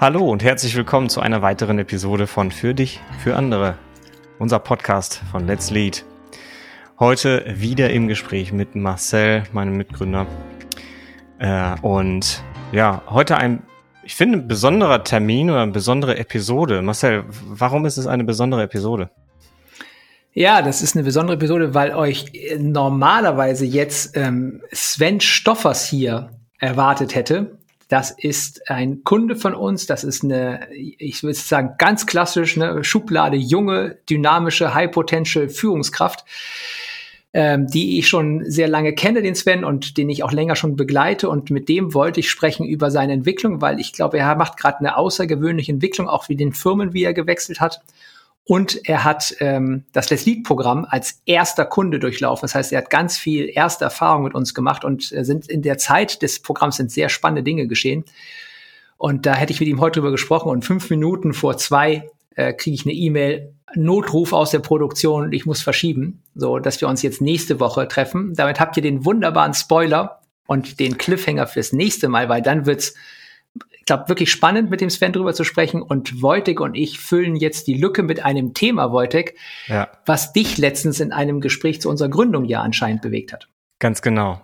Hallo und herzlich willkommen zu einer weiteren Episode von Für dich, für andere. Unser Podcast von Let's Lead. Heute wieder im Gespräch mit Marcel, meinem Mitgründer. Äh, und ja, heute ein, ich finde, ein besonderer Termin oder eine besondere Episode. Marcel, warum ist es eine besondere Episode? Ja, das ist eine besondere Episode, weil euch normalerweise jetzt ähm, Sven Stoffers hier erwartet hätte. Das ist ein Kunde von uns. Das ist eine, ich würde sagen, ganz klassisch, eine Schublade junge, dynamische, high potential Führungskraft, ähm, die ich schon sehr lange kenne, den Sven, und den ich auch länger schon begleite. Und mit dem wollte ich sprechen über seine Entwicklung, weil ich glaube, er macht gerade eine außergewöhnliche Entwicklung, auch wie den Firmen, wie er gewechselt hat. Und er hat ähm, das Let's Lead-Programm als erster Kunde durchlaufen. Das heißt, er hat ganz viel erste Erfahrung mit uns gemacht und äh, sind in der Zeit des Programms sind sehr spannende Dinge geschehen. Und da hätte ich mit ihm heute drüber gesprochen und fünf Minuten vor zwei äh, kriege ich eine E-Mail, Notruf aus der Produktion, ich muss verschieben, so dass wir uns jetzt nächste Woche treffen. Damit habt ihr den wunderbaren Spoiler und den Cliffhanger fürs nächste Mal, weil dann wird's glaube, wirklich spannend, mit dem Sven drüber zu sprechen. Und Wojtek und ich füllen jetzt die Lücke mit einem Thema, Wojtek, ja. was dich letztens in einem Gespräch zu unserer Gründung ja anscheinend bewegt hat. Ganz genau.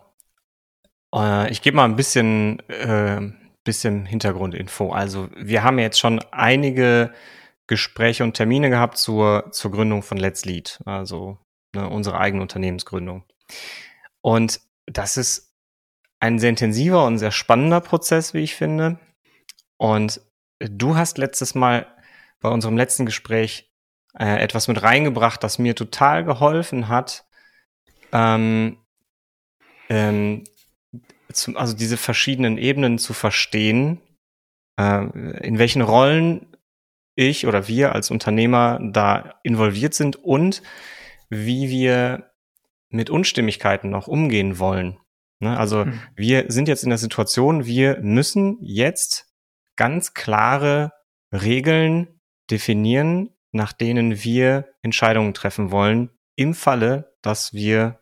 Äh, ich gebe mal ein bisschen, äh, bisschen Hintergrundinfo. Also wir haben jetzt schon einige Gespräche und Termine gehabt zur, zur Gründung von Let's Lead, also ne, unsere eigene Unternehmensgründung. Und das ist ein sehr intensiver und sehr spannender Prozess, wie ich finde. Und du hast letztes Mal bei unserem letzten Gespräch äh, etwas mit reingebracht, das mir total geholfen hat, ähm, ähm, zum, also diese verschiedenen Ebenen zu verstehen, äh, in welchen Rollen ich oder wir als Unternehmer da involviert sind und wie wir mit Unstimmigkeiten noch umgehen wollen. Ne? Also mhm. wir sind jetzt in der Situation, wir müssen jetzt ganz klare Regeln definieren, nach denen wir Entscheidungen treffen wollen, im Falle, dass wir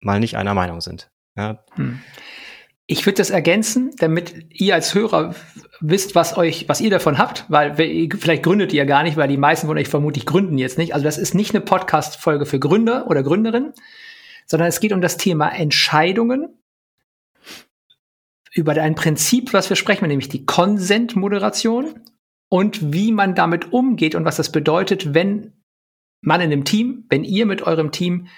mal nicht einer Meinung sind. Ja. Hm. Ich würde das ergänzen, damit ihr als Hörer wisst, was euch, was ihr davon habt, weil vielleicht gründet ihr gar nicht, weil die meisten von euch vermutlich gründen jetzt nicht. Also das ist nicht eine Podcast-Folge für Gründer oder Gründerinnen, sondern es geht um das Thema Entscheidungen über ein Prinzip, was wir sprechen, nämlich die Consent-Moderation und wie man damit umgeht und was das bedeutet, wenn man in einem Team, wenn ihr mit eurem Team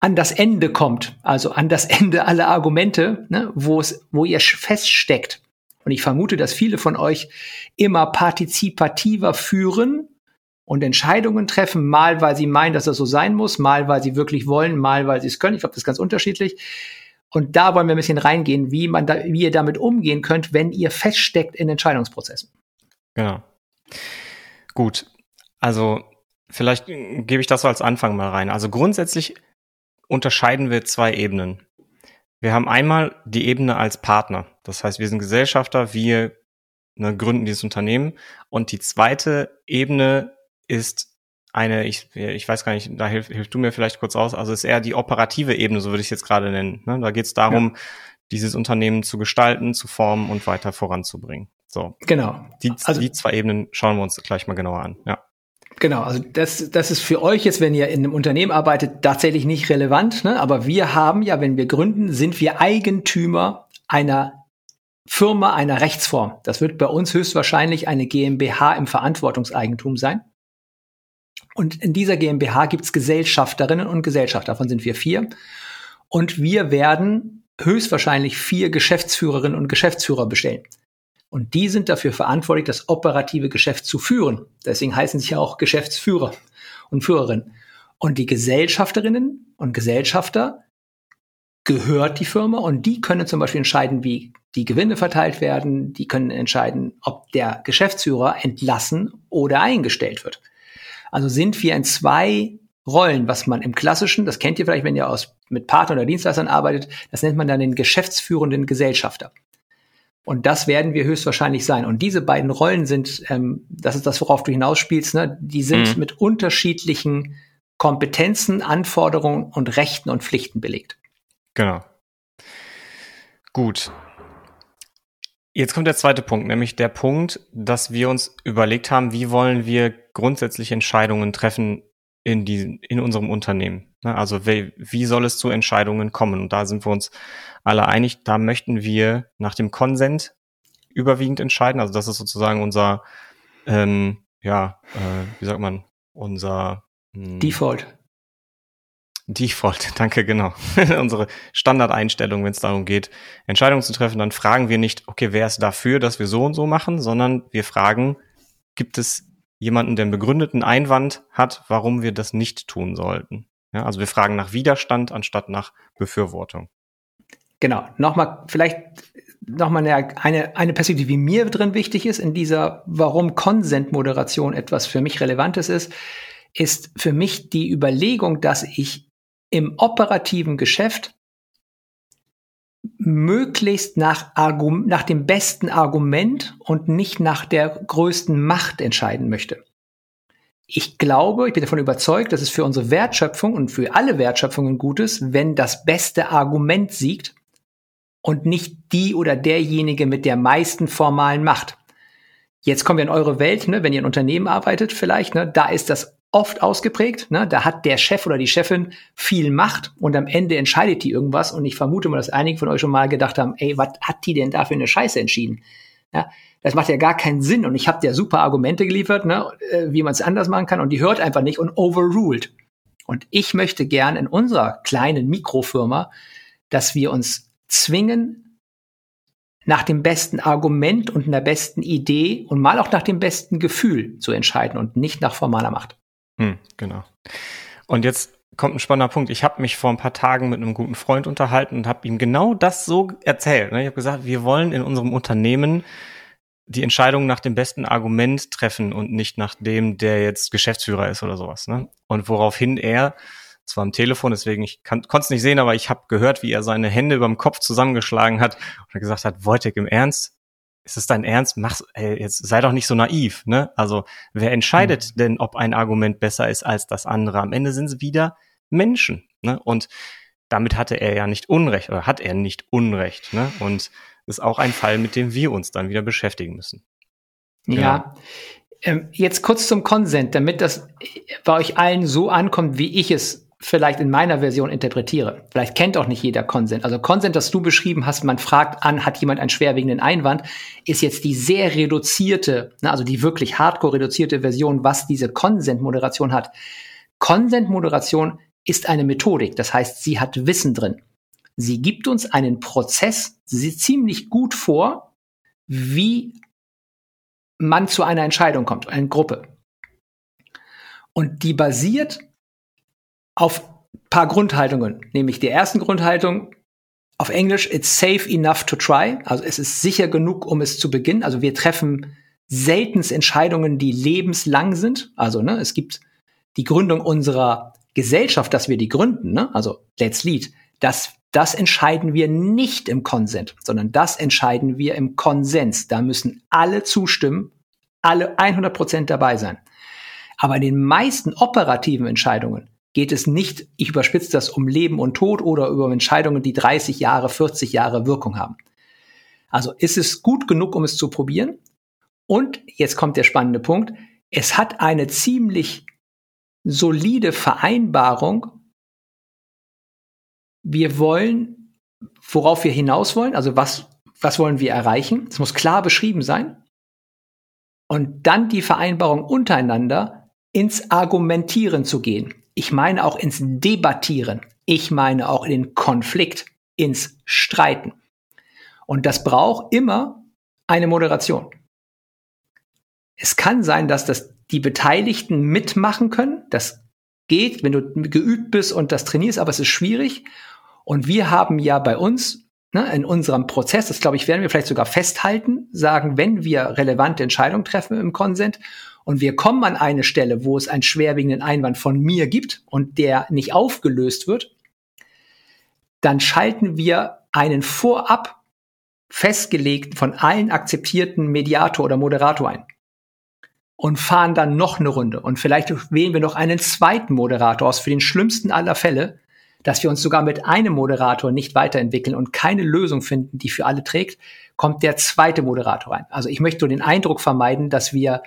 an das Ende kommt, also an das Ende aller Argumente, ne, wo es, wo ihr feststeckt. Und ich vermute, dass viele von euch immer partizipativer führen und Entscheidungen treffen, mal weil sie meinen, dass das so sein muss, mal weil sie wirklich wollen, mal weil sie es können. Ich glaube, das ist ganz unterschiedlich. Und da wollen wir ein bisschen reingehen, wie man da, wie ihr damit umgehen könnt, wenn ihr feststeckt in Entscheidungsprozessen. Genau. Gut. Also, vielleicht gebe ich das so als Anfang mal rein. Also grundsätzlich unterscheiden wir zwei Ebenen. Wir haben einmal die Ebene als Partner. Das heißt, wir sind Gesellschafter, wir ne, gründen dieses Unternehmen. Und die zweite Ebene ist eine, ich, ich weiß gar nicht, da hilf, hilf du mir vielleicht kurz aus, also ist eher die operative Ebene, so würde ich es jetzt gerade nennen. Ne? Da geht es darum, ja. dieses Unternehmen zu gestalten, zu formen und weiter voranzubringen. So. Genau. Die, also, die zwei Ebenen schauen wir uns gleich mal genauer an. Ja. Genau, also das, das ist für euch jetzt, wenn ihr in einem Unternehmen arbeitet, tatsächlich nicht relevant. Ne? Aber wir haben ja, wenn wir gründen, sind wir Eigentümer einer Firma, einer Rechtsform. Das wird bei uns höchstwahrscheinlich eine GmbH im Verantwortungseigentum sein. Und in dieser GmbH gibt's Gesellschafterinnen und Gesellschafter, davon sind wir vier. Und wir werden höchstwahrscheinlich vier Geschäftsführerinnen und Geschäftsführer bestellen. Und die sind dafür verantwortlich, das operative Geschäft zu führen. Deswegen heißen sie ja auch Geschäftsführer und Führerinnen. Und die Gesellschafterinnen und Gesellschafter gehört die Firma und die können zum Beispiel entscheiden, wie die Gewinne verteilt werden. Die können entscheiden, ob der Geschäftsführer entlassen oder eingestellt wird. Also sind wir in zwei Rollen, was man im klassischen, das kennt ihr vielleicht, wenn ihr aus, mit Partner oder Dienstleistern arbeitet, das nennt man dann den geschäftsführenden Gesellschafter. Und das werden wir höchstwahrscheinlich sein. Und diese beiden Rollen sind, ähm, das ist das, worauf du hinausspielst, ne? die sind mhm. mit unterschiedlichen Kompetenzen, Anforderungen und Rechten und Pflichten belegt. Genau. Gut. Jetzt kommt der zweite Punkt, nämlich der Punkt, dass wir uns überlegt haben, wie wollen wir grundsätzlich Entscheidungen treffen in, die, in unserem Unternehmen. Ne, also wie, wie soll es zu Entscheidungen kommen? Und da sind wir uns alle einig, da möchten wir nach dem Konsent überwiegend entscheiden. Also das ist sozusagen unser, ähm, ja, äh, wie sagt man, unser mh, hm, Default. Default, danke, genau. Unsere Standardeinstellung, wenn es darum geht, Entscheidungen zu treffen, dann fragen wir nicht, okay, wer ist dafür, dass wir so und so machen, sondern wir fragen, gibt es jemanden, der einen begründeten Einwand hat, warum wir das nicht tun sollten? Ja, also wir fragen nach Widerstand anstatt nach Befürwortung. Genau. Nochmal, vielleicht nochmal eine, eine Perspektive, die mir drin wichtig ist in dieser, warum Konsentmoderation etwas für mich Relevantes ist, ist für mich die Überlegung, dass ich im operativen Geschäft möglichst nach, nach dem besten Argument und nicht nach der größten Macht entscheiden möchte. Ich glaube, ich bin davon überzeugt, dass es für unsere Wertschöpfung und für alle Wertschöpfungen gut ist, wenn das beste Argument siegt und nicht die oder derjenige mit der meisten formalen Macht. Jetzt kommen wir in eure Welt, ne, wenn ihr in Unternehmen arbeitet vielleicht, ne, da ist das oft ausgeprägt. Ne? Da hat der Chef oder die Chefin viel Macht und am Ende entscheidet die irgendwas. Und ich vermute mal, dass einige von euch schon mal gedacht haben, ey, was hat die denn da für eine Scheiße entschieden? Ja, das macht ja gar keinen Sinn. Und ich habe dir super Argumente geliefert, ne, äh, wie man es anders machen kann. Und die hört einfach nicht und overruled. Und ich möchte gern in unserer kleinen Mikrofirma, dass wir uns zwingen, nach dem besten Argument und einer besten Idee und mal auch nach dem besten Gefühl zu entscheiden und nicht nach formaler Macht. Hm, genau. Und jetzt kommt ein spannender Punkt. Ich habe mich vor ein paar Tagen mit einem guten Freund unterhalten und habe ihm genau das so erzählt. Ne? Ich habe gesagt, wir wollen in unserem Unternehmen die Entscheidung nach dem besten Argument treffen und nicht nach dem, der jetzt Geschäftsführer ist oder sowas. Ne? Und woraufhin er, zwar am Telefon, deswegen ich konnte es nicht sehen, aber ich habe gehört, wie er seine Hände über dem Kopf zusammengeschlagen hat und gesagt hat, Wojtek, im Ernst, ist es dein Ernst? Mach, ey, jetzt sei doch nicht so naiv, ne? Also, wer entscheidet mhm. denn, ob ein Argument besser ist als das andere? Am Ende sind es wieder Menschen, ne? Und damit hatte er ja nicht Unrecht oder hat er nicht Unrecht, ne? Und ist auch ein Fall, mit dem wir uns dann wieder beschäftigen müssen. Ja. ja. Ähm, jetzt kurz zum Konsent, damit das bei euch allen so ankommt, wie ich es vielleicht in meiner Version interpretiere. Vielleicht kennt auch nicht jeder Consent. Also Consent, das du beschrieben hast, man fragt an, hat jemand einen schwerwiegenden Einwand, ist jetzt die sehr reduzierte, ne, also die wirklich hardcore reduzierte Version, was diese Consent-Moderation hat. Consent-Moderation ist eine Methodik, das heißt, sie hat Wissen drin. Sie gibt uns einen Prozess ziemlich gut vor, wie man zu einer Entscheidung kommt, eine Gruppe. Und die basiert auf paar Grundhaltungen, nämlich die ersten Grundhaltung auf Englisch, it's safe enough to try. Also es ist sicher genug, um es zu beginnen. Also wir treffen seltens Entscheidungen, die lebenslang sind. Also ne, es gibt die Gründung unserer Gesellschaft, dass wir die gründen. Ne? Also let's lead. Das, das entscheiden wir nicht im Konsent, sondern das entscheiden wir im Konsens. Da müssen alle zustimmen, alle 100 Prozent dabei sein. Aber in den meisten operativen Entscheidungen geht es nicht, ich überspitze das, um Leben und Tod oder über Entscheidungen, die 30 Jahre, 40 Jahre Wirkung haben. Also ist es gut genug, um es zu probieren? Und jetzt kommt der spannende Punkt. Es hat eine ziemlich solide Vereinbarung. Wir wollen, worauf wir hinaus wollen, also was, was wollen wir erreichen? Es muss klar beschrieben sein. Und dann die Vereinbarung untereinander ins Argumentieren zu gehen. Ich meine auch ins Debattieren. Ich meine auch in den Konflikt, ins Streiten. Und das braucht immer eine Moderation. Es kann sein, dass das die Beteiligten mitmachen können. Das geht, wenn du geübt bist und das trainierst, aber es ist schwierig. Und wir haben ja bei uns ne, in unserem Prozess, das glaube ich, werden wir vielleicht sogar festhalten, sagen, wenn wir relevante Entscheidungen treffen im Konsent und wir kommen an eine Stelle, wo es einen schwerwiegenden Einwand von mir gibt und der nicht aufgelöst wird, dann schalten wir einen vorab festgelegten, von allen akzeptierten Mediator oder Moderator ein und fahren dann noch eine Runde. Und vielleicht wählen wir noch einen zweiten Moderator aus für den schlimmsten aller Fälle, dass wir uns sogar mit einem Moderator nicht weiterentwickeln und keine Lösung finden, die für alle trägt, kommt der zweite Moderator rein. Also ich möchte nur den Eindruck vermeiden, dass wir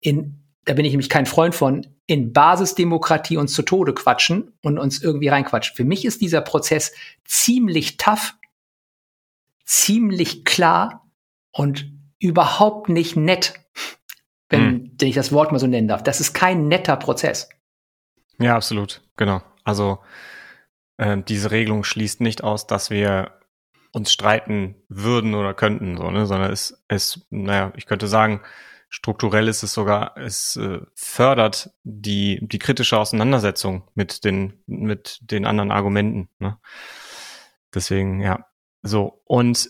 in, da bin ich nämlich kein Freund von, in Basisdemokratie uns zu Tode quatschen und uns irgendwie reinquatschen. Für mich ist dieser Prozess ziemlich tough, ziemlich klar und überhaupt nicht nett, wenn, hm. ich das Wort mal so nennen darf. Das ist kein netter Prozess. Ja, absolut, genau. Also äh, diese Regelung schließt nicht aus, dass wir uns streiten würden oder könnten, so, ne? sondern es, es, naja, ich könnte sagen, strukturell ist es sogar, es äh, fördert die, die kritische Auseinandersetzung mit den, mit den anderen Argumenten. Ne? Deswegen, ja. So, und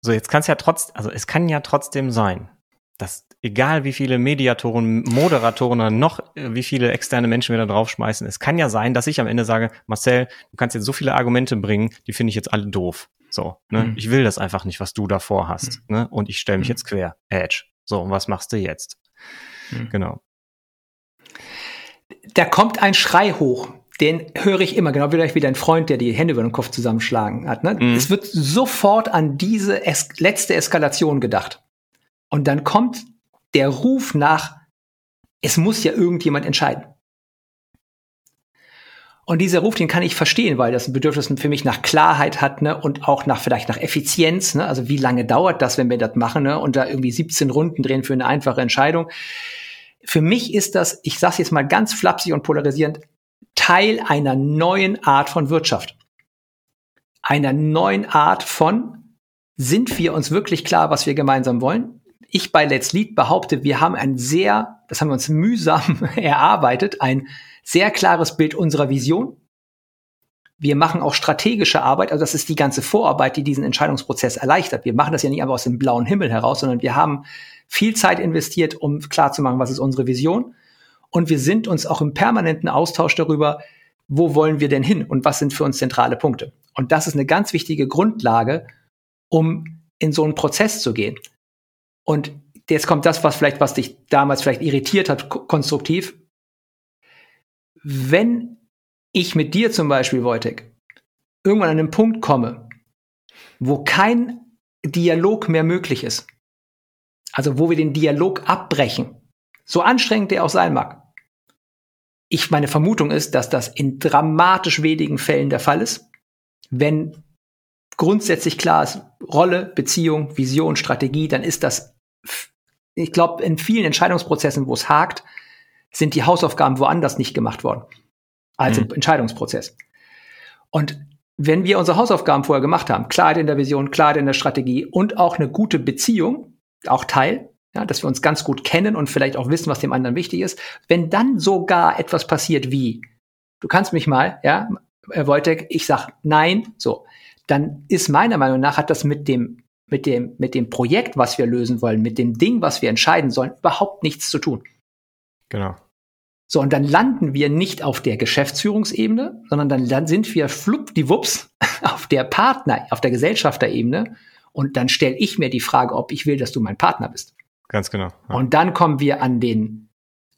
so, jetzt kann es ja trotz, also es kann ja trotzdem sein, dass egal wie viele Mediatoren, Moderatoren oder noch äh, wie viele externe Menschen wir da draufschmeißen, es kann ja sein, dass ich am Ende sage, Marcel, du kannst jetzt so viele Argumente bringen, die finde ich jetzt alle doof. So, ne? Mhm. Ich will das einfach nicht, was du davor hast. Mhm. Ne? Und ich stelle mich mhm. jetzt quer. Edge. So, und was machst du jetzt? Mhm. Genau. Da kommt ein Schrei hoch. Den höre ich immer, genau wie dein Freund, der die Hände über den Kopf zusammenschlagen hat. Ne? Mhm. Es wird sofort an diese es letzte Eskalation gedacht. Und dann kommt der Ruf nach, es muss ja irgendjemand entscheiden. Und dieser Ruf, den kann ich verstehen, weil das ein Bedürfnis für mich nach Klarheit hat, ne, und auch nach, vielleicht nach Effizienz, ne, also wie lange dauert das, wenn wir das machen, ne, und da irgendwie 17 Runden drehen für eine einfache Entscheidung. Für mich ist das, ich sag's jetzt mal ganz flapsig und polarisierend, Teil einer neuen Art von Wirtschaft. Einer neuen Art von, sind wir uns wirklich klar, was wir gemeinsam wollen? Ich bei Let's Lead behaupte, wir haben ein sehr, das haben wir uns mühsam erarbeitet, ein sehr klares Bild unserer Vision. Wir machen auch strategische Arbeit, also das ist die ganze Vorarbeit, die diesen Entscheidungsprozess erleichtert. Wir machen das ja nicht einfach aus dem blauen Himmel heraus, sondern wir haben viel Zeit investiert, um klarzumachen, was ist unsere Vision. Und wir sind uns auch im permanenten Austausch darüber, wo wollen wir denn hin und was sind für uns zentrale Punkte. Und das ist eine ganz wichtige Grundlage, um in so einen Prozess zu gehen. Und jetzt kommt das, was vielleicht, was dich damals vielleicht irritiert hat, konstruktiv. Wenn ich mit dir zum Beispiel, Wojtek, irgendwann an einen Punkt komme, wo kein Dialog mehr möglich ist, also wo wir den Dialog abbrechen, so anstrengend der auch sein mag. Ich, meine Vermutung ist, dass das in dramatisch wenigen Fällen der Fall ist, wenn grundsätzlich klar ist, Rolle, Beziehung, Vision, Strategie, dann ist das ich glaube, in vielen Entscheidungsprozessen, wo es hakt, sind die Hausaufgaben woanders nicht gemacht worden als mhm. im Entscheidungsprozess. Und wenn wir unsere Hausaufgaben vorher gemacht haben, Klarheit in der Vision, Klarheit in der Strategie und auch eine gute Beziehung, auch Teil, ja, dass wir uns ganz gut kennen und vielleicht auch wissen, was dem anderen wichtig ist, wenn dann sogar etwas passiert wie, du kannst mich mal, ja, Herr Wojtek, ich sag nein, so, dann ist meiner Meinung nach hat das mit dem mit dem, mit dem Projekt, was wir lösen wollen, mit dem Ding, was wir entscheiden sollen, überhaupt nichts zu tun. Genau. So, und dann landen wir nicht auf der Geschäftsführungsebene, sondern dann, dann sind wir fluppdiwups auf der Partner, auf der Gesellschafterebene. Und dann stelle ich mir die Frage, ob ich will, dass du mein Partner bist. Ganz genau. Ja. Und dann kommen wir an den,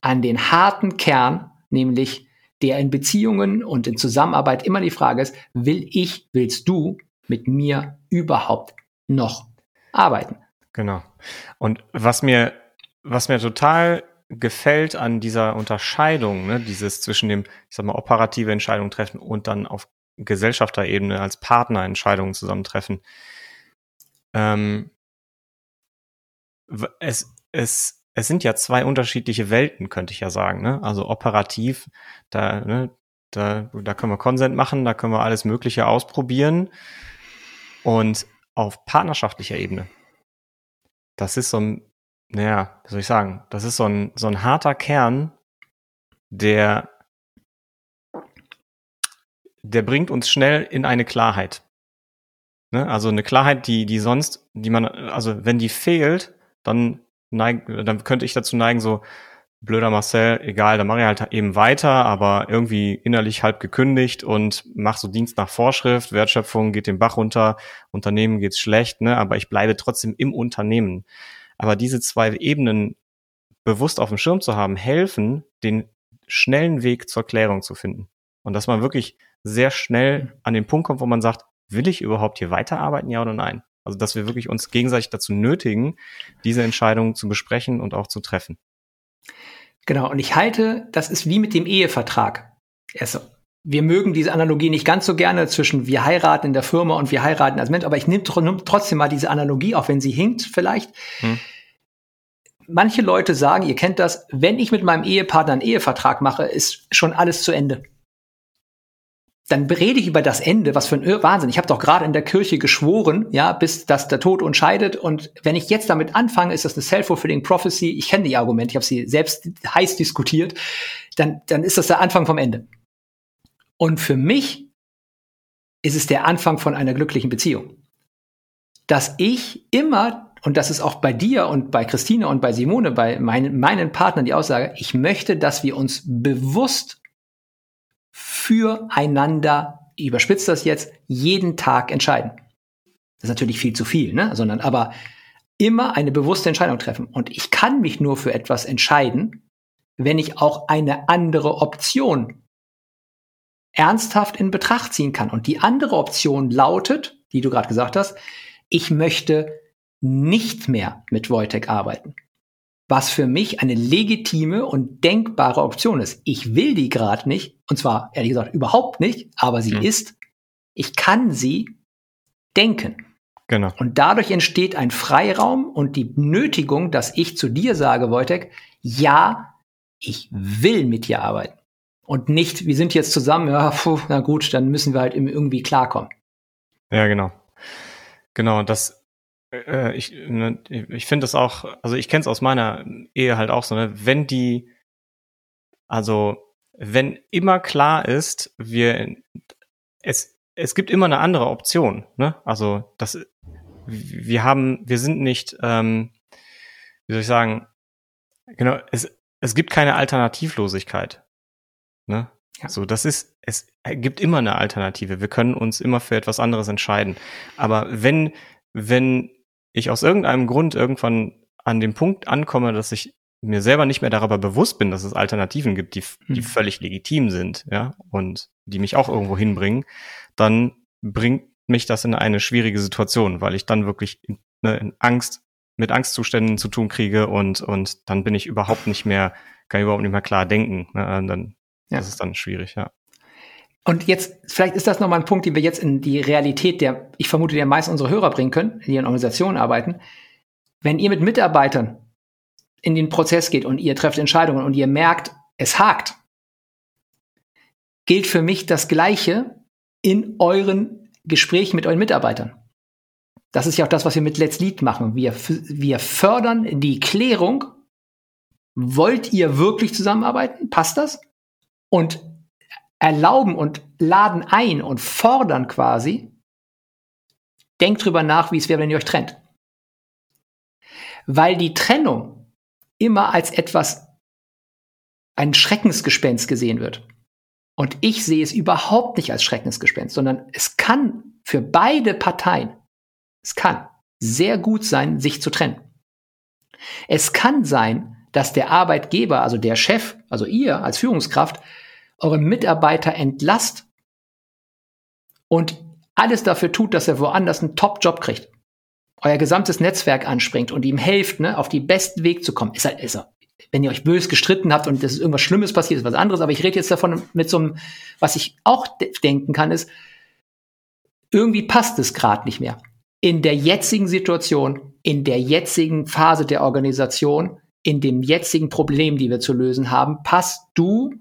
an den harten Kern, nämlich der in Beziehungen und in Zusammenarbeit immer die Frage ist, will ich, willst du mit mir überhaupt noch arbeiten. Genau. Und was mir, was mir total gefällt an dieser Unterscheidung, ne, dieses zwischen dem, ich sag mal, operative Entscheidungen treffen und dann auf Gesellschafterebene als Partner Entscheidungen zusammentreffen. Ähm, es, es, es sind ja zwei unterschiedliche Welten, könnte ich ja sagen. Ne? Also operativ, da, ne, da, da können wir Konsent machen, da können wir alles Mögliche ausprobieren. Und auf partnerschaftlicher Ebene. Das ist so ein, naja, wie soll ich sagen, das ist so ein, so ein harter Kern, der, der bringt uns schnell in eine Klarheit. Ne? Also eine Klarheit, die, die sonst, die man, also wenn die fehlt, dann neig, dann könnte ich dazu neigen, so, blöder Marcel, egal, dann mache ich halt eben weiter, aber irgendwie innerlich halb gekündigt und mach so Dienst nach Vorschrift, Wertschöpfung geht den Bach runter, Unternehmen geht's schlecht, ne, aber ich bleibe trotzdem im Unternehmen. Aber diese zwei Ebenen bewusst auf dem Schirm zu haben, helfen, den schnellen Weg zur Klärung zu finden. Und dass man wirklich sehr schnell an den Punkt kommt, wo man sagt, will ich überhaupt hier weiterarbeiten, ja oder nein? Also, dass wir wirklich uns gegenseitig dazu nötigen, diese Entscheidung zu besprechen und auch zu treffen. Genau. Und ich halte, das ist wie mit dem Ehevertrag. Also, wir mögen diese Analogie nicht ganz so gerne zwischen wir heiraten in der Firma und wir heiraten als Mensch, aber ich nehme trotzdem mal diese Analogie, auch wenn sie hinkt vielleicht. Hm. Manche Leute sagen, ihr kennt das, wenn ich mit meinem Ehepartner einen Ehevertrag mache, ist schon alles zu Ende dann rede ich über das Ende, was für ein Wahnsinn. Ich habe doch gerade in der Kirche geschworen, ja, bis dass der Tod uns scheidet. Und wenn ich jetzt damit anfange, ist das eine self-fulfilling prophecy. Ich kenne die Argumente, ich habe sie selbst heiß diskutiert. Dann, dann ist das der Anfang vom Ende. Und für mich ist es der Anfang von einer glücklichen Beziehung. Dass ich immer, und das ist auch bei dir und bei Christine und bei Simone, bei meinen, meinen Partnern die Aussage, ich möchte, dass wir uns bewusst füreinander, ich überspitze das jetzt, jeden Tag entscheiden. Das ist natürlich viel zu viel, ne? sondern aber immer eine bewusste Entscheidung treffen. Und ich kann mich nur für etwas entscheiden, wenn ich auch eine andere Option ernsthaft in Betracht ziehen kann. Und die andere Option lautet, die du gerade gesagt hast, ich möchte nicht mehr mit Wojtek arbeiten was für mich eine legitime und denkbare Option ist. Ich will die gerade nicht, und zwar ehrlich gesagt überhaupt nicht, aber sie mhm. ist, ich kann sie denken. Genau. Und dadurch entsteht ein Freiraum und die Nötigung, dass ich zu dir sage, Wojtek, ja, ich will mit dir arbeiten. Und nicht, wir sind jetzt zusammen, ja, puh, na gut, dann müssen wir halt irgendwie klarkommen. Ja, genau. Genau, das äh, ich, ne, ich finde das auch, also ich kenne es aus meiner Ehe halt auch so, ne, wenn die, also wenn immer klar ist, wir, es, es gibt immer eine andere Option, ne? Also das, wir haben, wir sind nicht, ähm, wie soll ich sagen, genau, es, es gibt keine Alternativlosigkeit, ne? Ja. So, das ist, es gibt immer eine Alternative. Wir können uns immer für etwas anderes entscheiden. Aber wenn, wenn ich aus irgendeinem Grund irgendwann an dem Punkt ankomme, dass ich mir selber nicht mehr darüber bewusst bin, dass es Alternativen gibt, die, die hm. völlig legitim sind, ja, und die mich auch irgendwo hinbringen, dann bringt mich das in eine schwierige Situation, weil ich dann wirklich in, ne, in Angst, mit Angstzuständen zu tun kriege und, und dann bin ich überhaupt nicht mehr, kann ich überhaupt nicht mehr klar denken. Ne? Dann, ja. Das ist dann schwierig, ja. Und jetzt, vielleicht ist das nochmal ein Punkt, den wir jetzt in die Realität der, ich vermute, der meisten unserer Hörer bringen können, die in Organisationen arbeiten. Wenn ihr mit Mitarbeitern in den Prozess geht und ihr trefft Entscheidungen und ihr merkt, es hakt, gilt für mich das Gleiche in euren Gesprächen mit euren Mitarbeitern. Das ist ja auch das, was wir mit Let's Lead machen. Wir, wir fördern die Klärung. Wollt ihr wirklich zusammenarbeiten? Passt das? Und erlauben und laden ein und fordern quasi, denkt drüber nach, wie es wäre, wenn ihr euch trennt. Weil die Trennung immer als etwas, ein Schreckensgespenst gesehen wird. Und ich sehe es überhaupt nicht als Schreckensgespenst, sondern es kann für beide Parteien, es kann sehr gut sein, sich zu trennen. Es kann sein, dass der Arbeitgeber, also der Chef, also ihr als Führungskraft, eure Mitarbeiter entlasst und alles dafür tut, dass er woanders einen Top-Job kriegt, euer gesamtes Netzwerk anspringt und ihm hilft, ne, auf den besten Weg zu kommen, ist er, ist er. Wenn ihr euch bös gestritten habt und das ist irgendwas Schlimmes passiert, ist was anderes, aber ich rede jetzt davon mit so einem, was ich auch de denken kann, ist, irgendwie passt es gerade nicht mehr. In der jetzigen Situation, in der jetzigen Phase der Organisation, in dem jetzigen Problem, die wir zu lösen haben, passt du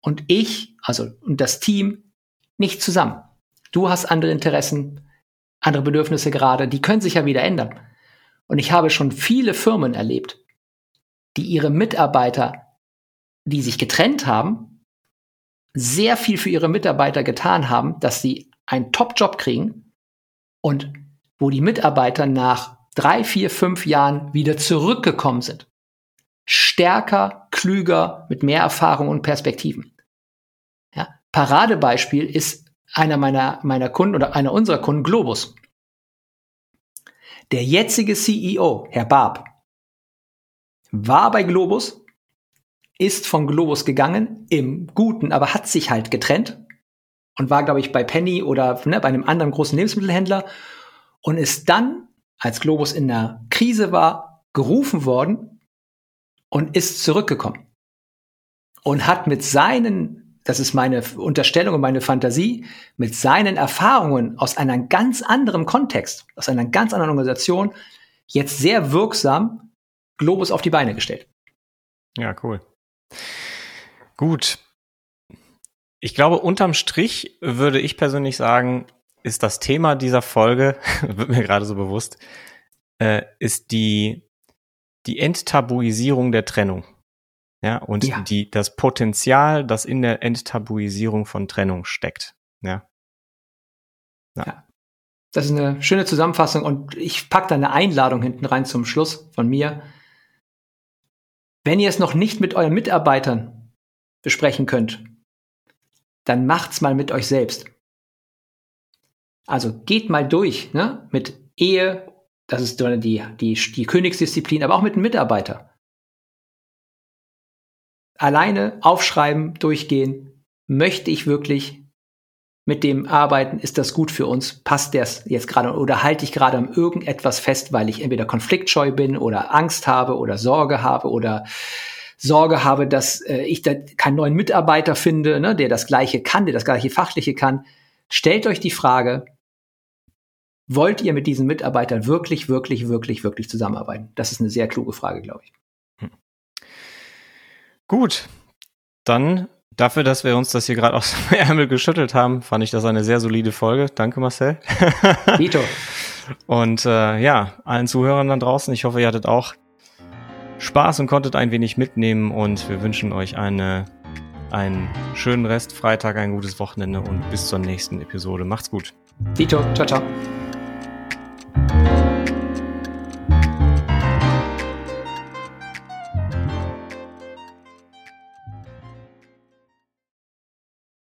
und ich, also und das Team, nicht zusammen. Du hast andere Interessen, andere Bedürfnisse gerade, die können sich ja wieder ändern. Und ich habe schon viele Firmen erlebt, die ihre Mitarbeiter, die sich getrennt haben, sehr viel für ihre Mitarbeiter getan haben, dass sie einen Top-Job kriegen und wo die Mitarbeiter nach drei, vier, fünf Jahren wieder zurückgekommen sind stärker, klüger, mit mehr Erfahrung und Perspektiven. Paradebeispiel ist einer meiner, meiner Kunden oder einer unserer Kunden, Globus. Der jetzige CEO, Herr Barb, war bei Globus, ist von Globus gegangen, im Guten, aber hat sich halt getrennt und war, glaube ich, bei Penny oder ne, bei einem anderen großen Lebensmittelhändler und ist dann, als Globus in der Krise war, gerufen worden und ist zurückgekommen und hat mit seinen, das ist meine Unterstellung und meine Fantasie, mit seinen Erfahrungen aus einem ganz anderen Kontext, aus einer ganz anderen Organisation, jetzt sehr wirksam Globus auf die Beine gestellt. Ja, cool. Gut. Ich glaube, unterm Strich würde ich persönlich sagen, ist das Thema dieser Folge, wird mir gerade so bewusst, äh, ist die, die Enttabuisierung der Trennung. Ja, und ja. die, das Potenzial, das in der Enttabuisierung von Trennung steckt. Ja. ja. ja. Das ist eine schöne Zusammenfassung und ich packe da eine Einladung hinten rein zum Schluss von mir. Wenn ihr es noch nicht mit euren Mitarbeitern besprechen könnt, dann macht's mal mit euch selbst. Also geht mal durch ne? mit Ehe, das ist die, die, die Königsdisziplin, aber auch mit einem Mitarbeiter. Alleine aufschreiben, durchgehen. Möchte ich wirklich mit dem arbeiten? Ist das gut für uns? Passt das jetzt gerade oder halte ich gerade an irgendetwas fest, weil ich entweder konfliktscheu bin oder Angst habe oder Sorge habe oder Sorge habe, dass äh, ich da keinen neuen Mitarbeiter finde, ne, der das Gleiche kann, der das gleiche Fachliche kann. Stellt euch die Frage, wollt ihr mit diesen Mitarbeitern wirklich, wirklich, wirklich, wirklich zusammenarbeiten? Das ist eine sehr kluge Frage, glaube ich. Gut, dann dafür, dass wir uns das hier gerade aus dem Ärmel geschüttelt haben, fand ich das eine sehr solide Folge. Danke, Marcel. Vito. Und äh, ja, allen Zuhörern da draußen, ich hoffe, ihr hattet auch Spaß und konntet ein wenig mitnehmen und wir wünschen euch eine, einen schönen Rest, Freitag, ein gutes Wochenende und bis zur nächsten Episode. Macht's gut. Dito, ciao, ciao.